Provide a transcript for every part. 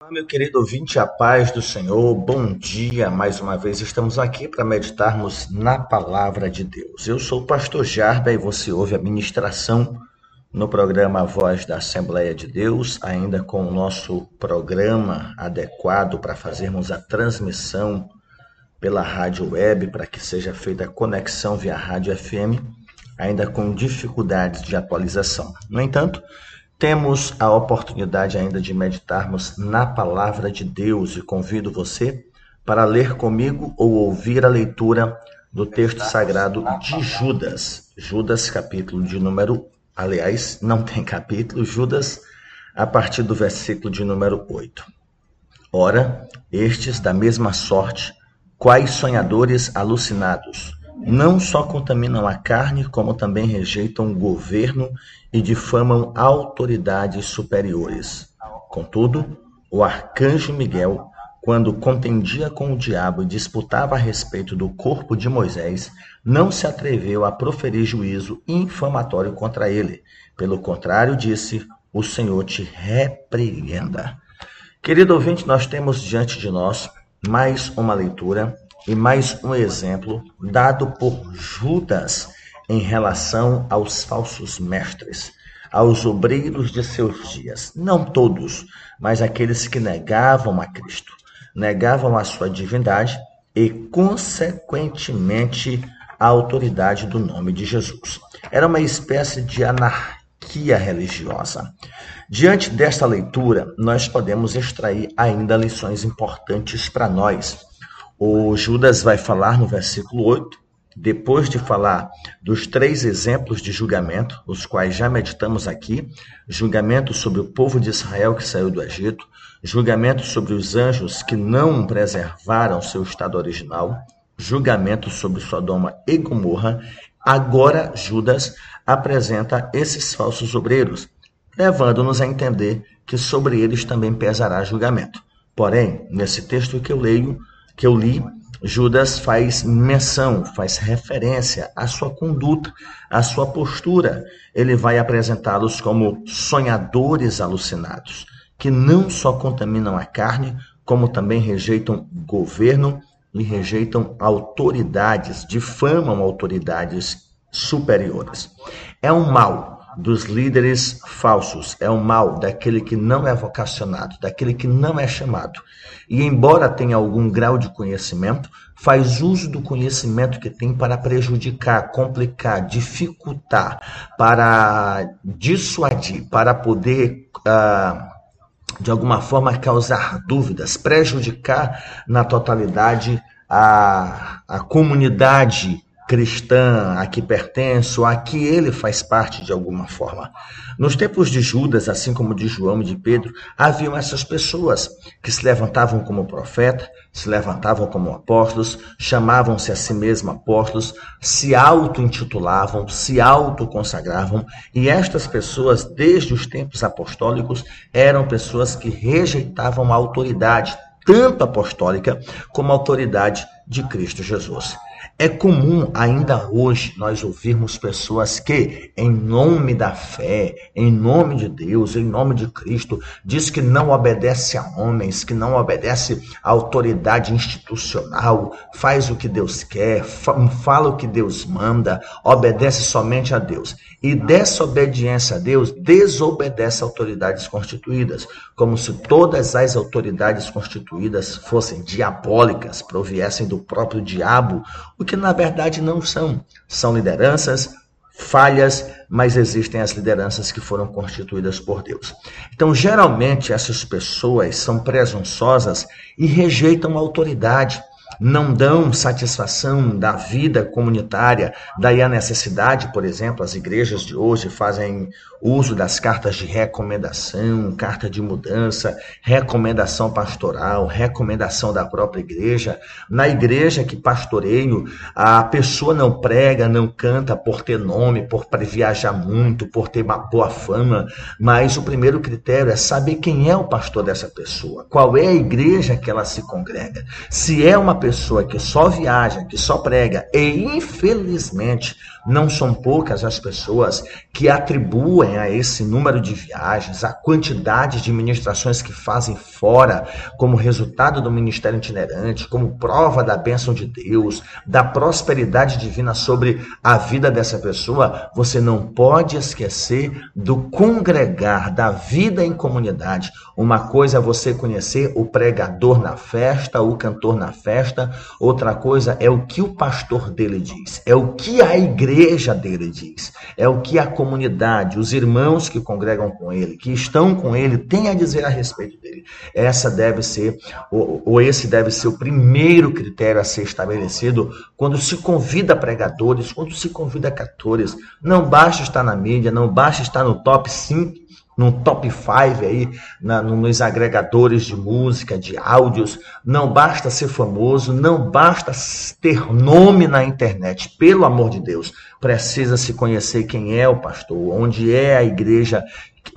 Olá, meu querido ouvinte, a paz do Senhor, bom dia. Mais uma vez estamos aqui para meditarmos na palavra de Deus. Eu sou o pastor Jarda e você ouve a ministração no programa Voz da Assembleia de Deus, ainda com o nosso programa adequado para fazermos a transmissão pela rádio web, para que seja feita a conexão via rádio FM, ainda com dificuldades de atualização. No entanto, temos a oportunidade ainda de meditarmos na palavra de Deus e convido você para ler comigo ou ouvir a leitura do texto sagrado de Judas. Judas, capítulo de número. Aliás, não tem capítulo, Judas, a partir do versículo de número 8. Ora, estes da mesma sorte, quais sonhadores alucinados, não só contaminam a carne, como também rejeitam o governo e difamam autoridades superiores. Contudo, o arcanjo Miguel, quando contendia com o diabo e disputava a respeito do corpo de Moisés, não se atreveu a proferir juízo infamatório contra ele. Pelo contrário, disse: O Senhor te repreenda. Querido ouvinte, nós temos diante de nós mais uma leitura e mais um exemplo dado por Judas em relação aos falsos mestres, aos obreiros de seus dias. Não todos, mas aqueles que negavam a Cristo, negavam a sua divindade e, consequentemente, a autoridade do nome de Jesus. Era uma espécie de anarquia religiosa. Diante desta leitura, nós podemos extrair ainda lições importantes para nós o Judas vai falar no versículo 8, depois de falar dos três exemplos de julgamento, os quais já meditamos aqui: julgamento sobre o povo de Israel que saiu do Egito, julgamento sobre os anjos que não preservaram seu estado original, julgamento sobre Sodoma e Gomorra. Agora, Judas apresenta esses falsos obreiros, levando-nos a entender que sobre eles também pesará julgamento. Porém, nesse texto que eu leio, que eu li, Judas faz menção, faz referência à sua conduta, à sua postura. Ele vai apresentá-los como sonhadores alucinados, que não só contaminam a carne, como também rejeitam governo e rejeitam autoridades, difamam autoridades superiores. É um mal dos líderes falsos, é o mal daquele que não é vocacionado, daquele que não é chamado. E embora tenha algum grau de conhecimento, faz uso do conhecimento que tem para prejudicar, complicar, dificultar, para dissuadir, para poder. Uh, de alguma forma causar dúvidas, prejudicar na totalidade a, a comunidade cristã a que pertenço, a que ele faz parte de alguma forma. Nos tempos de Judas, assim como de João e de Pedro, haviam essas pessoas que se levantavam como profeta, se levantavam como apóstolos, chamavam-se a si mesmos apóstolos, se auto-intitulavam, se auto-consagravam, e estas pessoas, desde os tempos apostólicos, eram pessoas que rejeitavam a autoridade, tanto apostólica como a autoridade de Cristo Jesus. É comum ainda hoje nós ouvirmos pessoas que, em nome da fé, em nome de Deus, em nome de Cristo, diz que não obedece a homens, que não obedece à autoridade institucional, faz o que Deus quer, fala o que Deus manda, obedece somente a Deus. E dessa obediência a Deus, desobedece autoridades constituídas, como se todas as autoridades constituídas fossem diabólicas, proviessem do próprio diabo, o que na verdade não são. São lideranças falhas, mas existem as lideranças que foram constituídas por Deus. Então, geralmente, essas pessoas são presunçosas e rejeitam a autoridade não dão satisfação da vida comunitária, daí a necessidade, por exemplo, as igrejas de hoje fazem uso das cartas de recomendação, carta de mudança, recomendação pastoral, recomendação da própria igreja. Na igreja que pastoreio, a pessoa não prega, não canta por ter nome, por viajar muito, por ter uma boa fama, mas o primeiro critério é saber quem é o pastor dessa pessoa, qual é a igreja que ela se congrega. Se é uma pessoa que só viaja, que só prega, e infelizmente Não são poucas as pessoas que atribuem a esse número de viagens, a quantidade de ministrações que fazem fora, como resultado do ministério itinerante, como prova da bênção de Deus, da prosperidade divina sobre a vida dessa pessoa. Você não pode esquecer do congregar, da vida em comunidade. Uma coisa é você conhecer o pregador na festa, o cantor na festa, outra coisa é o que o pastor dele diz, é o que a igreja dele diz, é o que a comunidade, os irmãos que congregam com ele, que estão com ele, têm a dizer a respeito dele. Essa deve ser, ou, ou esse deve ser o primeiro critério a ser estabelecido quando se convida pregadores, quando se convida cantores. Não basta estar na mídia, não basta estar no top 5 no top 5 aí, na, nos agregadores de música, de áudios. Não basta ser famoso, não basta ter nome na internet. Pelo amor de Deus, precisa se conhecer quem é o pastor, onde é a igreja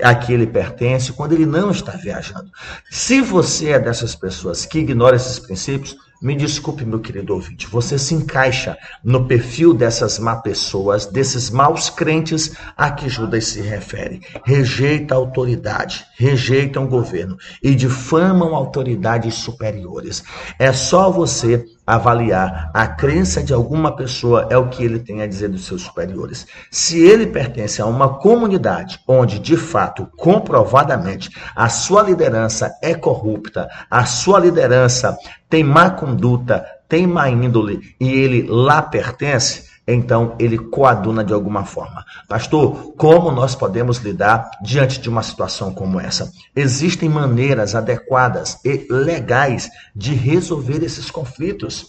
a que ele pertence, quando ele não está viajando. Se você é dessas pessoas que ignora esses princípios, me desculpe, meu querido ouvinte, você se encaixa no perfil dessas má pessoas, desses maus crentes a que Judas se refere. Rejeita a autoridade, rejeitam o governo e difamam autoridades superiores. É só você avaliar a crença de alguma pessoa é o que ele tem a dizer dos seus superiores. Se ele pertence a uma comunidade onde, de fato, comprovadamente, a sua liderança é corrupta, a sua liderança tem má conduta, tem má índole e ele lá pertence, então ele coaduna de alguma forma. Pastor, como nós podemos lidar diante de uma situação como essa? Existem maneiras adequadas e legais de resolver esses conflitos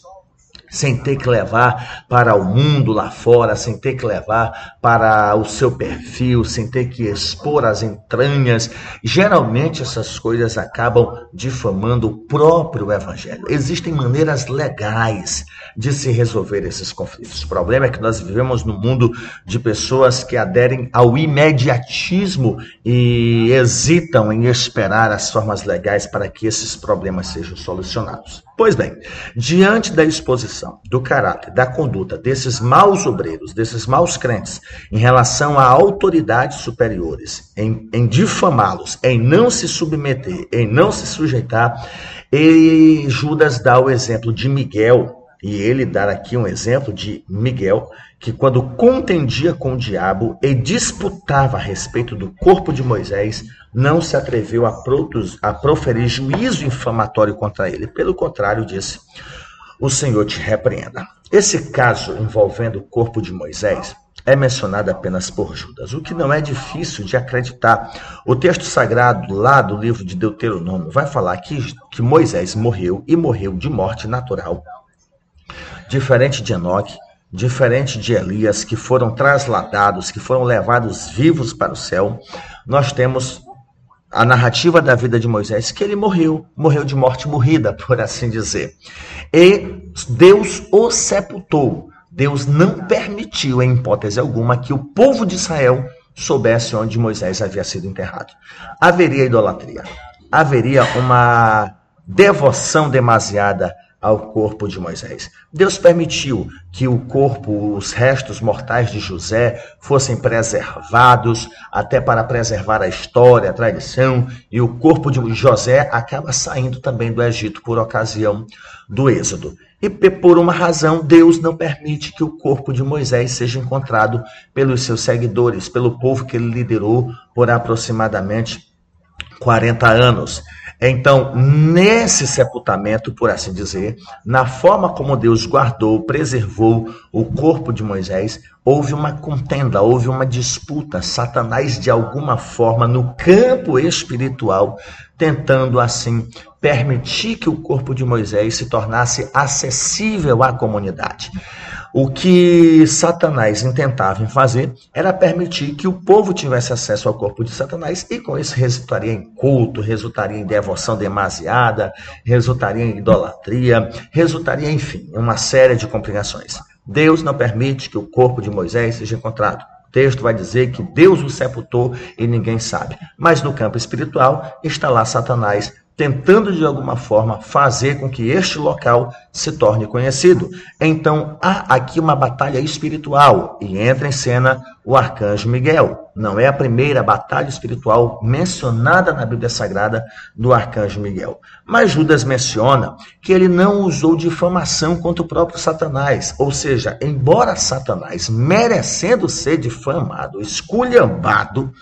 sem ter que levar para o mundo lá fora, sem ter que levar para o seu perfil, sem ter que expor as entranhas. Geralmente essas coisas acabam difamando o próprio evangelho. Existem maneiras legais de se resolver esses conflitos. O problema é que nós vivemos num mundo de pessoas que aderem ao imediatismo e hesitam em esperar as formas legais para que esses problemas sejam solucionados. Pois bem, diante da exposição do caráter, da conduta desses maus obreiros, desses maus crentes, em relação a autoridades superiores, em, em difamá-los, em não se submeter, em não se sujeitar, e Judas dá o exemplo de Miguel, e ele dá aqui um exemplo de Miguel, que quando contendia com o diabo e disputava a respeito do corpo de Moisés, não se atreveu a, a proferir juízo infamatório contra ele. Pelo contrário, disse: O Senhor te repreenda. Esse caso envolvendo o corpo de Moisés é mencionado apenas por Judas, o que não é difícil de acreditar. O texto sagrado lá do livro de Deuteronômio vai falar que, que Moisés morreu e morreu de morte natural. Diferente de Enoque, diferente de Elias, que foram trasladados, que foram levados vivos para o céu, nós temos a narrativa da vida de Moisés, que ele morreu, morreu de morte morrida, por assim dizer. E Deus o sepultou. Deus não permitiu, em hipótese alguma, que o povo de Israel soubesse onde Moisés havia sido enterrado. Haveria idolatria, haveria uma devoção demasiada ao corpo de Moisés. Deus permitiu que o corpo, os restos mortais de José fossem preservados, até para preservar a história, a tradição, e o corpo de José acaba saindo também do Egito por ocasião do Êxodo. E por uma razão, Deus não permite que o corpo de Moisés seja encontrado pelos seus seguidores, pelo povo que ele liderou por aproximadamente 40 anos. Então, nesse sepultamento, por assim dizer, na forma como Deus guardou, preservou o corpo de Moisés, houve uma contenda, houve uma disputa. Satanás, de alguma forma, no campo espiritual, tentando assim permitir que o corpo de Moisés se tornasse acessível à comunidade. O que Satanás intentava fazer era permitir que o povo tivesse acesso ao corpo de Satanás e com isso resultaria em culto, resultaria em devoção demasiada, resultaria em idolatria, resultaria, enfim, em uma série de complicações. Deus não permite que o corpo de Moisés seja encontrado. O texto vai dizer que Deus o sepultou e ninguém sabe. Mas no campo espiritual está lá Satanás tentando de alguma forma fazer com que este local se torne conhecido. Então há aqui uma batalha espiritual e entra em cena o arcanjo Miguel. Não é a primeira batalha espiritual mencionada na Bíblia Sagrada do arcanjo Miguel. Mas Judas menciona que ele não usou difamação contra o próprio Satanás. Ou seja, embora Satanás, merecendo ser difamado, esculhambado,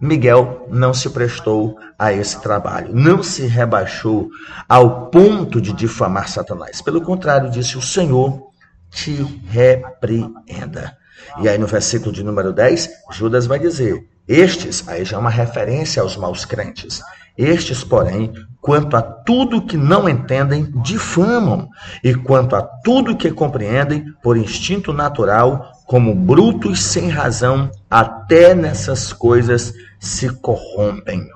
Miguel não se prestou a esse trabalho, não se rebaixou ao ponto de difamar Satanás. Pelo contrário, disse: O Senhor te repreenda. E aí no versículo de número 10, Judas vai dizer: Estes, aí já é uma referência aos maus crentes. Estes, porém, quanto a tudo que não entendem, difamam, e quanto a tudo que compreendem, por instinto natural, como brutos sem razão, até nessas coisas se corrompem.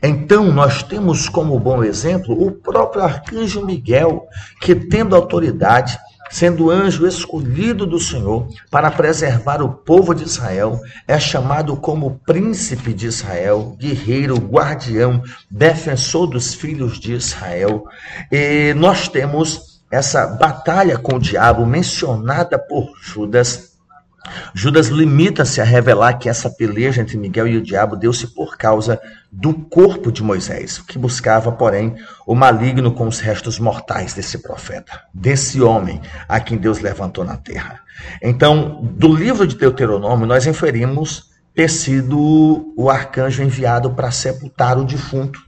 Então, nós temos como bom exemplo o próprio arcanjo Miguel, que, tendo autoridade, sendo anjo escolhido do Senhor para preservar o povo de Israel, é chamado como príncipe de Israel, guerreiro, guardião, defensor dos filhos de Israel. E nós temos essa batalha com o diabo mencionada por Judas Judas limita-se a revelar que essa peleja entre Miguel e o diabo deu-se por causa do corpo de Moisés, que buscava, porém, o maligno com os restos mortais desse profeta, desse homem a quem Deus levantou na terra. Então, do livro de Deuteronômio, nós inferimos ter sido o arcanjo enviado para sepultar o defunto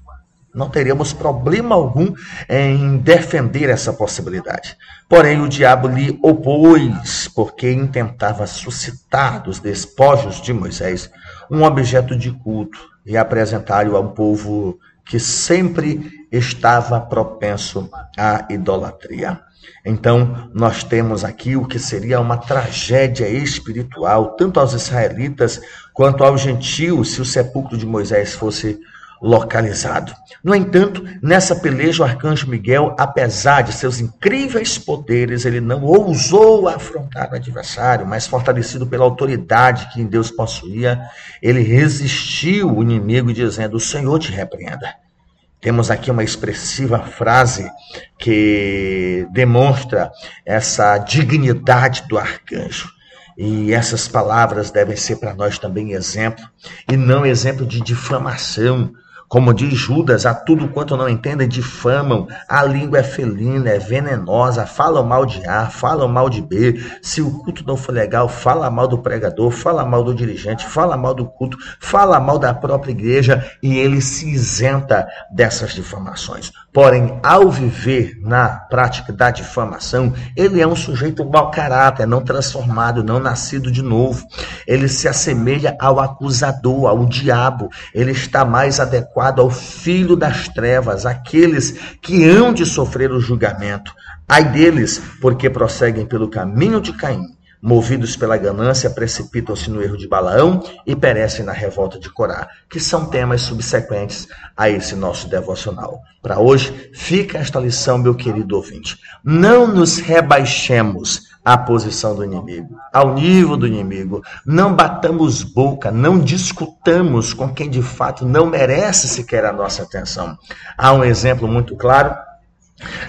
não teríamos problema algum em defender essa possibilidade. Porém, o diabo lhe opôs, porque intentava suscitar dos despojos de Moisés um objeto de culto e apresentar-o a um povo que sempre estava propenso à idolatria. Então, nós temos aqui o que seria uma tragédia espiritual, tanto aos israelitas quanto aos gentios, se o sepulcro de Moisés fosse localizado. No entanto, nessa peleja, o arcanjo Miguel, apesar de seus incríveis poderes, ele não ousou afrontar o adversário, mas fortalecido pela autoridade que em Deus possuía, ele resistiu o inimigo, dizendo: O Senhor te repreenda. Temos aqui uma expressiva frase que demonstra essa dignidade do arcanjo. E essas palavras devem ser para nós também exemplo, e não exemplo de difamação, como diz Judas, a tudo quanto não entendem difamam, a língua é felina, é venenosa, falam mal de A, falam mal de B. Se o culto não for legal, fala mal do pregador, fala mal do dirigente, fala mal do culto, fala mal da própria igreja e ele se isenta dessas difamações. Porém, ao viver na prática da difamação, ele é um sujeito mau caráter, não transformado, não nascido de novo. Ele se assemelha ao acusador, ao diabo. Ele está mais adequado adequado ao filho das trevas, aqueles que hão de sofrer o julgamento. Ai deles, porque prosseguem pelo caminho de Caim. Movidos pela ganância, precipitam-se no erro de Balaão e perecem na revolta de Corá, que são temas subsequentes a esse nosso devocional. Para hoje, fica esta lição, meu querido ouvinte. Não nos rebaixemos à posição do inimigo, ao nível do inimigo. Não batamos boca, não discutamos com quem de fato não merece sequer a nossa atenção. Há um exemplo muito claro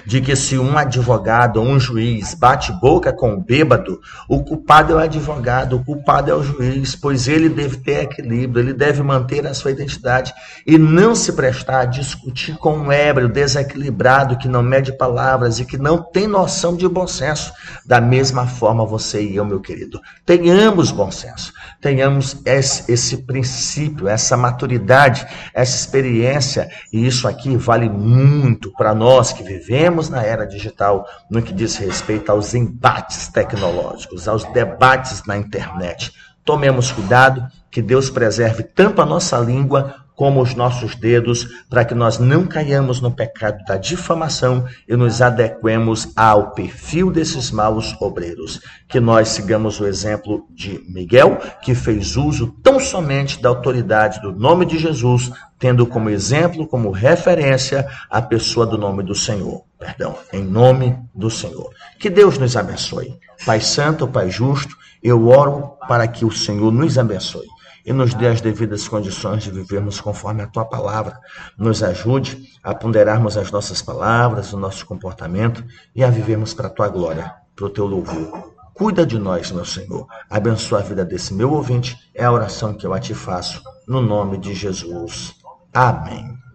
de que se um advogado ou um juiz bate boca com o bêbado, o culpado é o advogado, o culpado é o juiz, pois ele deve ter equilíbrio, ele deve manter a sua identidade e não se prestar a discutir com um ébrio desequilibrado que não mede palavras e que não tem noção de bom senso. Da mesma forma você e eu, meu querido, tenhamos bom senso, tenhamos esse, esse princípio, essa maturidade, essa experiência, e isso aqui vale muito para nós que vivemos vivemos na era digital no que diz respeito aos embates tecnológicos, aos debates na internet. Tomemos cuidado, que Deus preserve tanto a nossa língua como os nossos dedos, para que nós não caiamos no pecado da difamação e nos adequemos ao perfil desses maus obreiros. Que nós sigamos o exemplo de Miguel, que fez uso tão somente da autoridade do nome de Jesus, tendo como exemplo, como referência, a pessoa do nome do Senhor. Perdão, em nome do Senhor. Que Deus nos abençoe. Pai Santo, Pai Justo, eu oro para que o Senhor nos abençoe e nos dê as devidas condições de vivermos conforme a tua palavra. Nos ajude a ponderarmos as nossas palavras, o nosso comportamento e a vivermos para a tua glória, para o teu louvor. Cuida de nós, meu Senhor. Abençoa a vida desse meu ouvinte. É a oração que eu a te faço, no nome de Jesus. Amém.